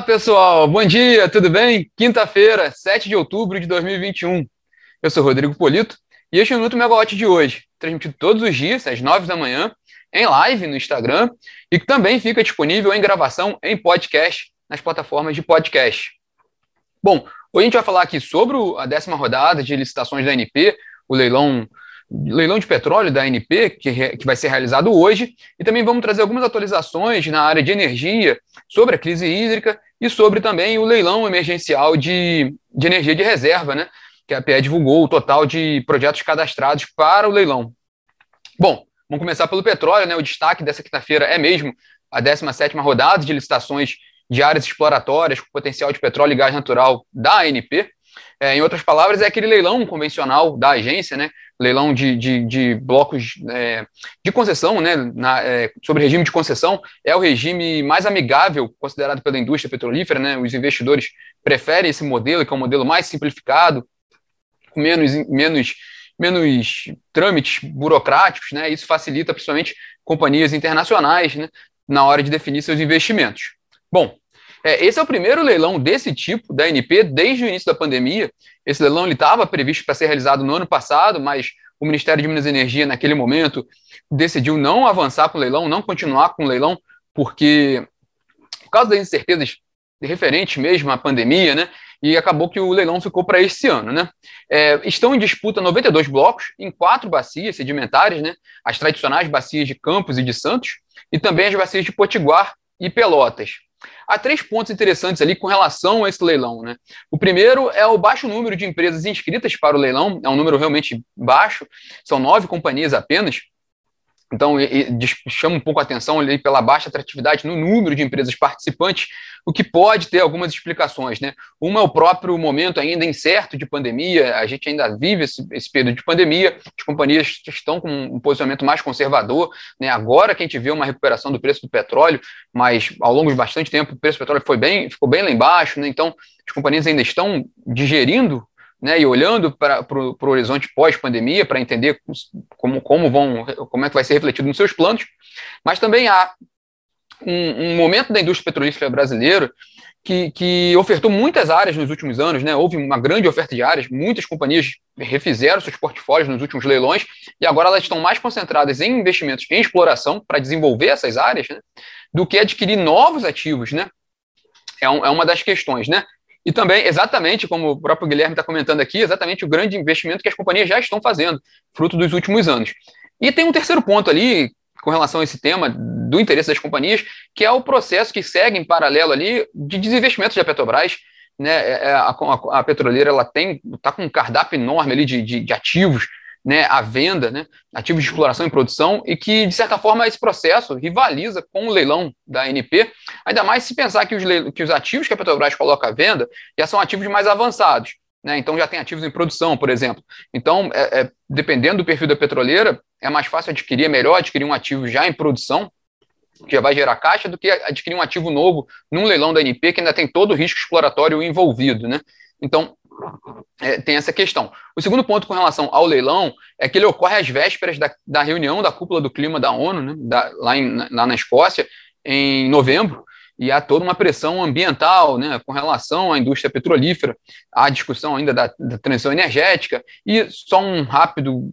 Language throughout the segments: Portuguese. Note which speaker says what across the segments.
Speaker 1: Olá, pessoal. Bom dia, tudo bem? Quinta-feira, 7 de outubro de 2021. Eu sou Rodrigo Polito e este é o Minuto Megawatt de hoje, transmitido todos os dias, às 9 da manhã, em live no Instagram e que também fica disponível em gravação em podcast nas plataformas de podcast. Bom, hoje a gente vai falar aqui sobre a décima rodada de licitações da ANP, o leilão leilão de petróleo da ANP, que, que vai ser realizado hoje, e também vamos trazer algumas atualizações na área de energia, sobre a crise hídrica e sobre também o leilão emergencial de, de energia de reserva, né? Que a PE divulgou o total de projetos cadastrados para o leilão. Bom, vamos começar pelo petróleo, né? O destaque dessa quinta-feira é mesmo a 17 rodada de licitações de áreas exploratórias com potencial de petróleo e gás natural da ANP. É, em outras palavras, é aquele leilão convencional da agência, né? Leilão de, de, de blocos é, de concessão, né, na, é, sobre regime de concessão, é o regime mais amigável considerado pela indústria petrolífera, né, os investidores preferem esse modelo, que é um modelo mais simplificado, com menos, menos, menos trâmites burocráticos, né, isso facilita principalmente companhias internacionais, né, na hora de definir seus investimentos. Bom, é, esse é o primeiro leilão desse tipo da NP desde o início da pandemia. Esse leilão estava previsto para ser realizado no ano passado, mas o Ministério de Minas e Energia, naquele momento, decidiu não avançar com o leilão, não continuar com o leilão, porque, por causa das incertezas referentes mesmo à pandemia, né? E acabou que o leilão ficou para esse ano, né? É, estão em disputa 92 blocos em quatro bacias sedimentares, né? As tradicionais bacias de Campos e de Santos, e também as bacias de Potiguar e Pelotas. Há três pontos interessantes ali com relação a esse leilão. Né? O primeiro é o baixo número de empresas inscritas para o leilão, é um número realmente baixo, são nove companhias apenas. Então, chama um pouco a atenção ali pela baixa atratividade no número de empresas participantes, o que pode ter algumas explicações. Né? Uma é o próprio momento ainda incerto de pandemia, a gente ainda vive esse, esse período de pandemia, as companhias estão com um posicionamento mais conservador. Né? Agora que a gente vê uma recuperação do preço do petróleo, mas ao longo de bastante tempo o preço do petróleo foi bem, ficou bem lá embaixo, né? então as companhias ainda estão digerindo né, e olhando para o horizonte pós-pandemia para entender como, como, vão, como é que vai ser refletido nos seus planos, mas também há um, um momento da indústria petrolífera brasileira que, que, ofertou muitas áreas nos últimos anos, né? houve uma grande oferta de áreas, muitas companhias refizeram seus portfólios nos últimos leilões e agora elas estão mais concentradas em investimentos em exploração para desenvolver essas áreas né? do que adquirir novos ativos. Né? É, é uma das questões. Né? E também, exatamente como o próprio Guilherme está comentando aqui, exatamente o grande investimento que as companhias já estão fazendo, fruto dos últimos anos. E tem um terceiro ponto ali, com relação a esse tema do interesse das companhias, que é o processo que segue em paralelo ali de desinvestimento da Petrobras. Né, é, é, a, a, a petroleira ela tem está com um cardápio enorme ali de, de, de ativos né, à venda, né, ativos de exploração e produção, e que, de certa forma, esse processo rivaliza com o leilão da ANP, ainda mais se pensar que os, que os ativos que a Petrobras coloca à venda já são ativos mais avançados. Né, então já tem ativos em produção, por exemplo. Então, é, é, dependendo do perfil da petroleira, é mais fácil adquirir, é melhor adquirir um ativo já em produção, que já vai gerar caixa, do que adquirir um ativo novo num leilão da ANP, que ainda tem todo o risco exploratório envolvido. Né? Então, é, tem essa questão. O segundo ponto com relação ao leilão é que ele ocorre às vésperas da, da reunião da cúpula do clima da ONU, né, da, lá, em, lá na Escócia, em novembro, e há toda uma pressão ambiental né, com relação à indústria petrolífera, há discussão ainda da, da, transição energética, e só um rápido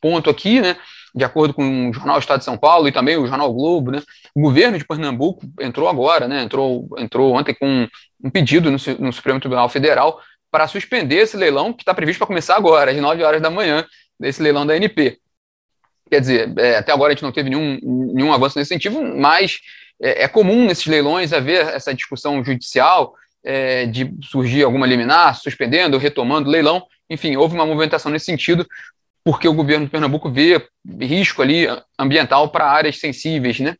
Speaker 1: ponto aqui, né, de acordo com o Jornal Estado de São Paulo e também o Jornal Globo, né, o governo de Pernambuco entrou agora, né, entrou, entrou ontem com um pedido no, no Supremo Tribunal Federal para suspender esse leilão que está previsto para começar agora, às 9 horas da manhã, desse leilão da NP. Quer dizer, é, até agora a gente não teve nenhum, nenhum avanço nesse sentido, mas é, é comum nesses leilões haver essa discussão judicial é, de surgir alguma liminar, suspendendo, retomando o leilão. Enfim, houve uma movimentação nesse sentido, porque o governo de Pernambuco vê risco ali ambiental para áreas sensíveis, né?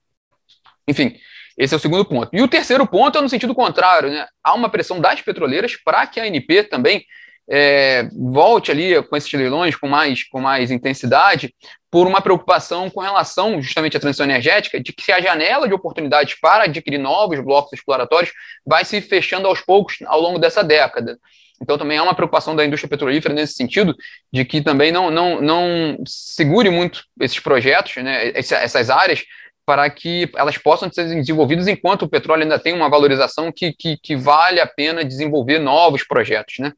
Speaker 1: Enfim, esse é o segundo ponto. E o terceiro ponto é no sentido contrário, né? Há uma pressão das petroleiras para que a ANP também é, volte ali com esses leilões com mais, com mais intensidade, por uma preocupação com relação justamente à transição energética, de que a janela de oportunidades para adquirir novos blocos exploratórios vai se fechando aos poucos ao longo dessa década. Então também há uma preocupação da indústria petrolífera nesse sentido, de que também não, não, não segure muito esses projetos, né, essas áreas, para que elas possam ser desenvolvidas enquanto o petróleo ainda tem uma valorização que, que, que vale a pena desenvolver novos projetos, né?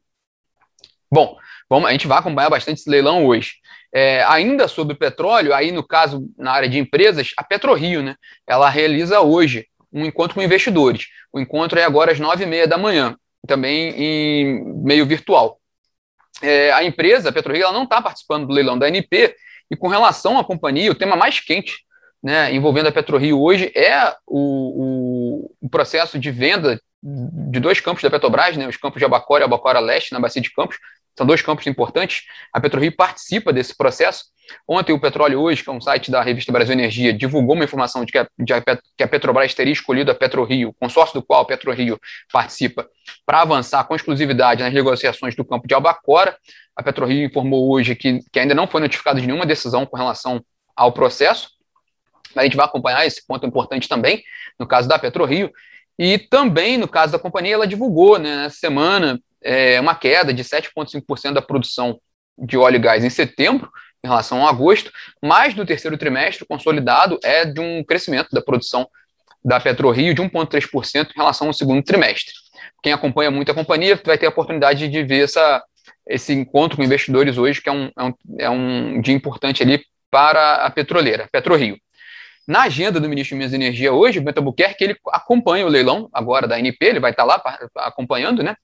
Speaker 1: Bom, vamos, a gente vai acompanhar bastante esse leilão hoje. É, ainda sobre petróleo, aí no caso, na área de empresas, a PetroRio, né? Ela realiza hoje um encontro com investidores. O encontro é agora às nove e meia da manhã, também em meio virtual. É, a empresa, a PetroRio, ela não está participando do leilão da NP, e com relação à companhia, o tema mais quente né, envolvendo a PetroRio hoje é o, o, o, processo de venda de dois campos da Petrobras, né, os campos de Abacora e Abacora Leste, na Bacia de Campos. São dois campos importantes. A PetroRio participa desse processo. Ontem, o Petróleo Hoje, que é um site da revista Brasil Energia, divulgou uma informação de que a, de que a Petrobras teria escolhido a PetroRio, consórcio do qual a PetroRio participa, para avançar com exclusividade nas negociações do campo de Albacora. A PetroRio informou hoje que, que ainda não foi notificada de nenhuma decisão com relação ao processo. A gente vai acompanhar esse ponto importante também, no caso da PetroRio. E também, no caso da companhia, ela divulgou né, nessa semana é, uma queda de 7,5% da produção de óleo e gás em setembro, em relação a agosto, mas no terceiro trimestre, consolidado, é de um crescimento da produção da PetroRio de 1,3% em relação ao segundo trimestre. Quem acompanha muito a companhia vai ter a oportunidade de ver essa, esse encontro com investidores hoje, que é um, é um, é um dia importante ali para a petroleira, PetroRio. Na agenda do ministro de Minas e Energia hoje, o Beto Albuquerque, ele acompanha o leilão agora da NP, ele vai estar lá acompanhando, né?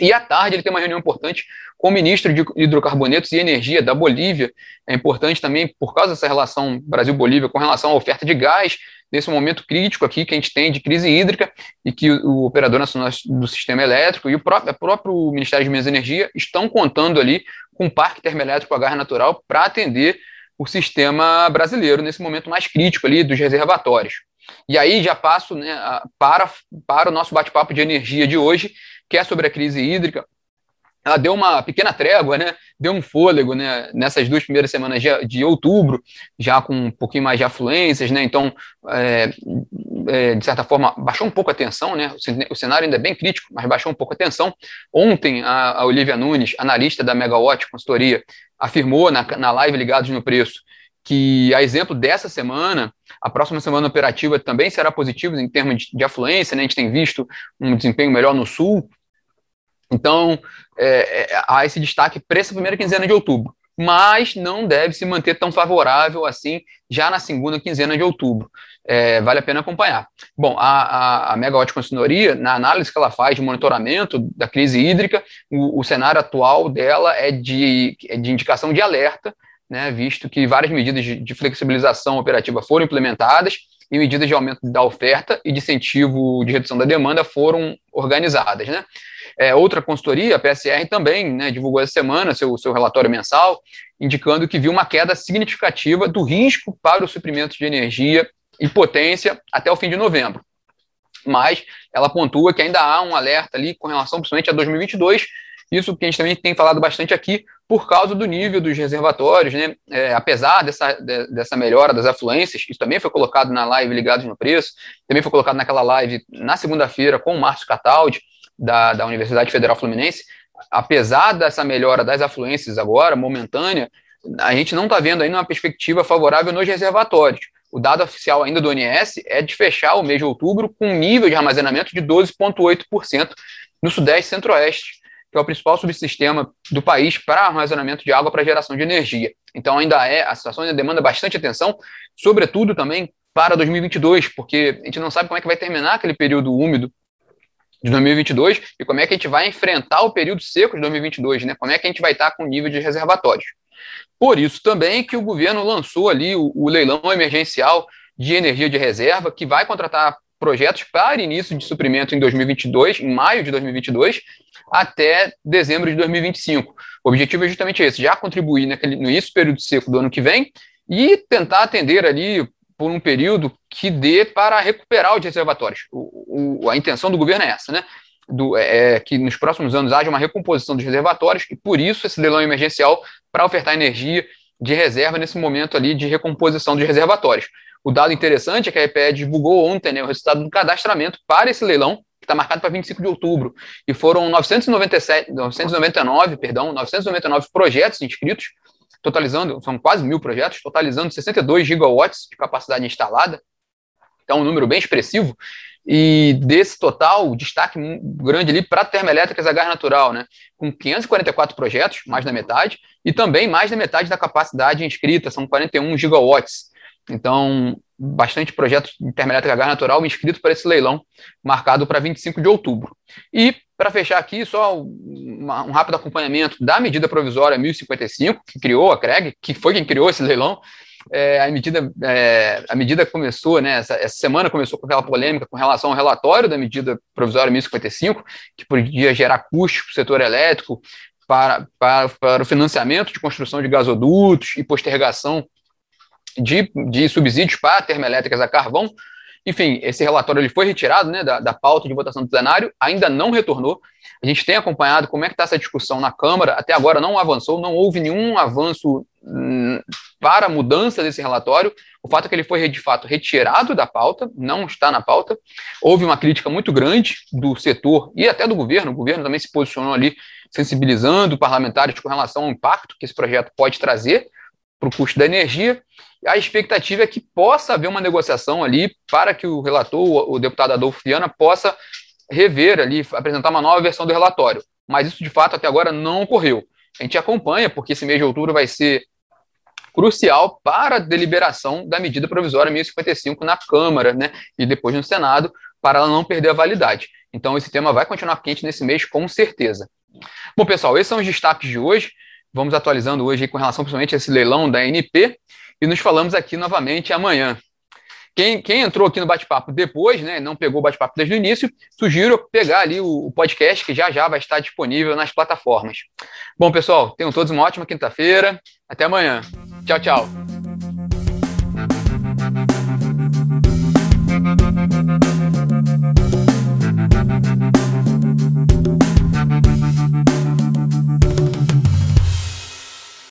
Speaker 1: E à tarde ele tem uma reunião importante com o ministro de Hidrocarbonetos e Energia da Bolívia. É importante também por causa dessa relação Brasil-Bolívia com relação à oferta de gás, nesse momento crítico aqui que a gente tem de crise hídrica e que o, Operador Nacional do Sistema Elétrico e o próprio, o próprio Ministério de Minas e Energia estão contando ali com um parque termoelétrico a gás natural para atender o sistema brasileiro nesse momento mais crítico ali dos reservatórios. E aí já passo né, para, para o nosso bate-papo de energia de hoje, que é sobre a crise hídrica. Ela deu uma pequena trégua, né? deu um fôlego né? nessas duas primeiras semanas de, de outubro, já com um pouquinho mais de afluências, né? então, é, é, de certa forma, baixou um pouco a tensão, né? o cenário ainda é bem crítico, mas baixou um pouco a tensão. Ontem, a, a Olivia Nunes, analista da Megawatt Consultoria, afirmou na, na live Ligados no Preço que, a exemplo dessa semana, a próxima semana operativa também será positiva em termos de, de afluência, né? a gente tem visto um desempenho melhor no Sul, então é, é, há esse destaque para essa primeira quinzena de outubro, mas não deve se manter tão favorável assim já na segunda quinzena de outubro. É, vale a pena acompanhar. Bom, a, a, a Megawatt Consultoria, na análise que ela faz de monitoramento da crise hídrica, o, o cenário atual dela é de, é de indicação de alerta, né, visto que várias medidas de, de flexibilização operativa foram implementadas e medidas de aumento da oferta e de incentivo de redução da demanda foram organizadas. Né? É, outra consultoria, a PSR, também né, divulgou essa semana seu, seu relatório mensal, indicando que viu uma queda significativa do risco para o suprimento de energia e potência até o fim de novembro. Mas ela pontua que ainda há um alerta ali com relação principalmente a 2022, isso que a gente também tem falado bastante aqui, por causa do nível dos reservatórios, né? É, apesar dessa, de, dessa melhora das afluências, isso também foi colocado na live Ligados no Preço, também foi colocado naquela live na segunda-feira com o Márcio Cataldi, da, da Universidade Federal Fluminense. Apesar dessa melhora das afluências agora, momentânea, a gente não está vendo ainda uma perspectiva favorável nos reservatórios. O dado oficial ainda do ONS é de fechar o mês de outubro com um nível de armazenamento de 12,8% no Sudeste e Centro-Oeste, que é o principal subsistema do país para armazenamento de água para geração de energia. Então ainda é, a situação ainda demanda bastante atenção, sobretudo também para 2022, porque a gente não sabe como é que vai terminar aquele período úmido de 2022 e como é que a gente vai enfrentar o período seco de 2022, né? Como é que a gente vai estar com o nível de reservatórios. Por isso também que o governo lançou ali o, o leilão emergencial de energia de reserva, que vai contratar projetos para início de suprimento em 2022, em maio de 2022, até dezembro de 2025. O objetivo é justamente esse, já contribuir naquele, no início do período seco do ano que vem e tentar atender ali por um período que dê para recuperar os reservatórios. O, o, a intenção do governo é essa, né? Do, é, é, que nos próximos anos haja uma recomposição dos reservatórios e por isso esse leilão emergencial para ofertar energia de reserva nesse momento ali de recomposição dos reservatórios. O dado interessante é que a EPE divulgou ontem né, o resultado do cadastramento para esse leilão, que está marcado para 25 de outubro, e foram 997, 999, perdão, 999 projetos inscritos, totalizando, são quase mil projetos, totalizando 62 gigawatts de capacidade instalada. Então, um número bem expressivo. E desse total, destaque grande ali para termoelétricas a gás natural, né? Com 544 projetos, mais da metade, e também mais da metade da capacidade inscrita, são 41 gigawatts. Então, bastante projetos de termoelétrica a gás natural inscritos para esse leilão, marcado para 25 de outubro. E, para fechar aqui, só um rápido acompanhamento da medida provisória 1055, que criou a CREG, que foi quem criou esse leilão, é, a, medida, é, a medida começou, né, essa, essa, semana começou com aquela polêmica com relação ao relatório da medida provisória 1055, que podia gerar custos para o setor elétrico, para, para, para o financiamento de construção de gasodutos e postergação de, de subsídios para termoelétricas a carvão. Enfim, esse relatório ele foi retirado né, da, da pauta de votação do plenário, ainda não retornou. A gente tem acompanhado como é que está essa discussão na Câmara, até agora não avançou, não houve nenhum avanço hum, para a mudança desse relatório. O fato é que ele foi, de fato, retirado da pauta, não está na pauta. Houve uma crítica muito grande do setor e até do governo. O governo também se posicionou ali, sensibilizando parlamentares com relação ao impacto que esse projeto pode trazer para o custo da energia. A expectativa é que possa haver uma negociação ali para que o relator, o deputado Adolfo Viana, possa rever ali, apresentar uma nova versão do relatório. Mas isso, de fato, até agora não ocorreu. A gente acompanha, porque esse mês de outubro vai ser crucial para a deliberação da medida provisória 1055 na Câmara, né, e depois no Senado, para ela não perder a validade. Então, esse tema vai continuar quente nesse mês, com certeza. Bom, pessoal, esses são os destaques de hoje. Vamos atualizando hoje com relação principalmente a esse leilão da NP e nos falamos aqui novamente amanhã. Quem, quem entrou aqui no bate-papo depois, né, não pegou o bate-papo desde o início, sugiro pegar ali o, o podcast que já já vai estar disponível nas plataformas. Bom, pessoal, tenham todos uma ótima quinta-feira. Até amanhã. Tchau, tchau.